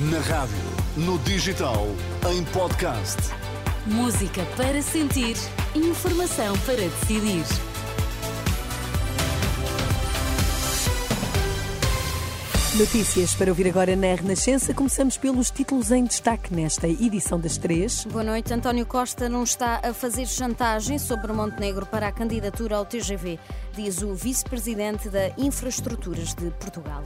Na rádio, no digital, em podcast. Música para sentir, informação para decidir. Notícias para ouvir agora na Renascença. Começamos pelos títulos em destaque nesta edição das três. Boa noite. António Costa não está a fazer chantagem sobre Montenegro para a candidatura ao TGV, diz o vice-presidente da Infraestruturas de Portugal.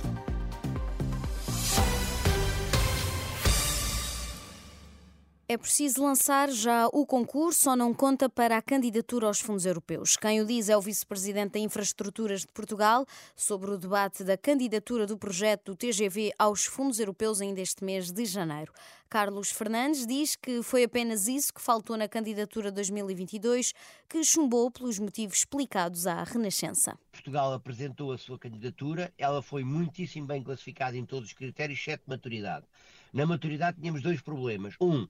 É preciso lançar já o concurso ou não conta para a candidatura aos fundos europeus? Quem o diz é o vice-presidente da Infraestruturas de Portugal sobre o debate da candidatura do projeto do TGV aos fundos europeus ainda este mês de janeiro. Carlos Fernandes diz que foi apenas isso que faltou na candidatura 2022, que chumbou pelos motivos explicados à Renascença. Portugal apresentou a sua candidatura, ela foi muitíssimo bem classificada em todos os critérios, exceto maturidade. Na maturidade tínhamos dois problemas. Um,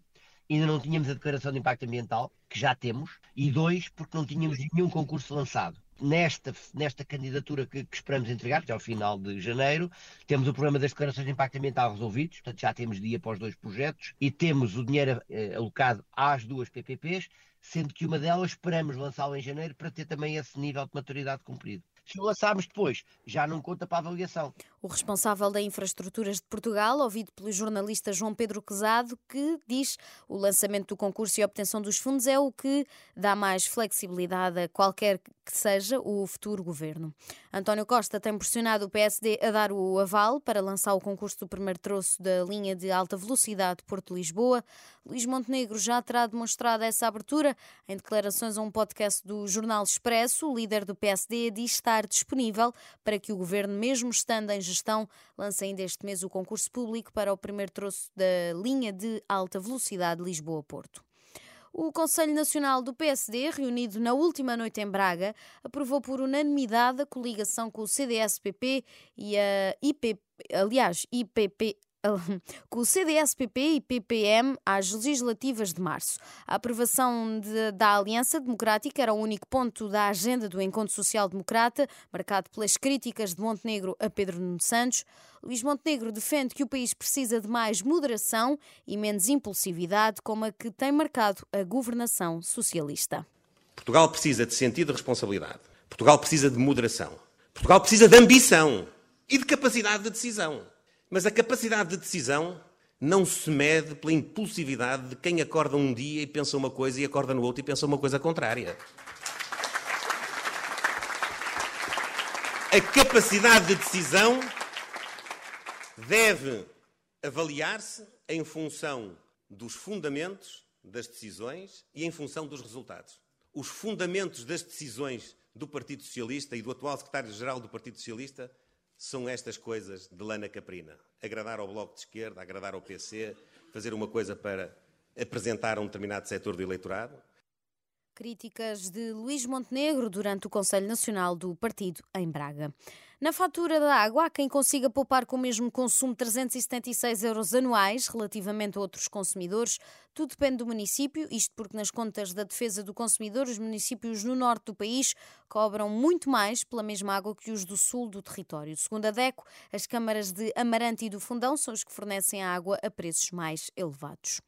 ainda não tínhamos a declaração de impacto ambiental, que já temos, e dois, porque não tínhamos nenhum concurso lançado. Nesta, nesta candidatura que, que esperamos entregar, até ao final de janeiro, temos o problema das declarações de impacto ambiental resolvidos, portanto já temos dia para os dois projetos, e temos o dinheiro eh, alocado às duas PPPs, sendo que uma delas esperamos lançá-la em janeiro para ter também esse nível de maturidade cumprido. Se o lançarmos depois, já não conta para a avaliação. O responsável da Infraestruturas de Portugal, ouvido pelo jornalista João Pedro Quezado, que diz o lançamento do concurso e a obtenção dos fundos é o que dá mais flexibilidade a qualquer que seja o futuro governo. António Costa tem pressionado o PSD a dar o aval para lançar o concurso do primeiro troço da linha de alta velocidade Porto-Lisboa. Luís Montenegro já terá demonstrado essa abertura. Em declarações a um podcast do Jornal Expresso, o líder do PSD diz estar disponível para que o governo, mesmo estando em gestão, lance ainda este mês o concurso público para o primeiro troço da linha de alta velocidade Lisboa-Porto. O Conselho Nacional do PSD, reunido na última noite em Braga, aprovou por unanimidade a coligação com o CDS-PP e a IPP, aliás, IPP, com o CDS-PP e PPM às legislativas de março. A aprovação de, da Aliança Democrática era o único ponto da agenda do Encontro Social Democrata, marcado pelas críticas de Montenegro a Pedro Nuno Santos. Luís Montenegro defende que o país precisa de mais moderação e menos impulsividade, como a que tem marcado a governação socialista. Portugal precisa de sentido de responsabilidade. Portugal precisa de moderação. Portugal precisa de ambição e de capacidade de decisão. Mas a capacidade de decisão não se mede pela impulsividade de quem acorda um dia e pensa uma coisa e acorda no outro e pensa uma coisa contrária. A capacidade de decisão deve avaliar-se em função dos fundamentos das decisões e em função dos resultados. Os fundamentos das decisões do Partido Socialista e do atual secretário-geral do Partido Socialista são estas coisas de lana caprina. Agradar ao Bloco de Esquerda, agradar ao PC, fazer uma coisa para apresentar a um determinado setor do eleitorado. Críticas de Luís Montenegro durante o Conselho Nacional do Partido em Braga. Na fatura da água, há quem consiga poupar com o mesmo consumo 376 euros anuais relativamente a outros consumidores. Tudo depende do município, isto porque nas contas da defesa do consumidor, os municípios no norte do país cobram muito mais pela mesma água que os do sul do território. Segundo a DECO, as câmaras de Amarante e do Fundão são os que fornecem a água a preços mais elevados.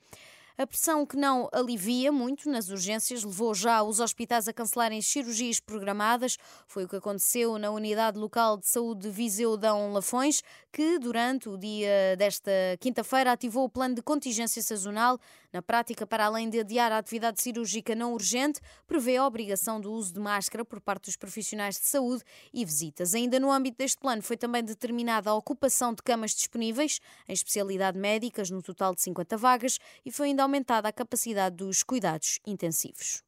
A pressão que não alivia muito nas urgências levou já os hospitais a cancelarem cirurgias programadas. Foi o que aconteceu na Unidade Local de Saúde de Viseu Dão Lafões, que durante o dia desta quinta-feira ativou o plano de contingência sazonal. Na prática, para além de adiar a atividade cirúrgica não urgente, prevê a obrigação do uso de máscara por parte dos profissionais de saúde e visitas. Ainda no âmbito deste plano foi também determinada a ocupação de camas disponíveis em especialidade médicas, no total de 50 vagas, e foi ainda aumentada a capacidade dos cuidados intensivos.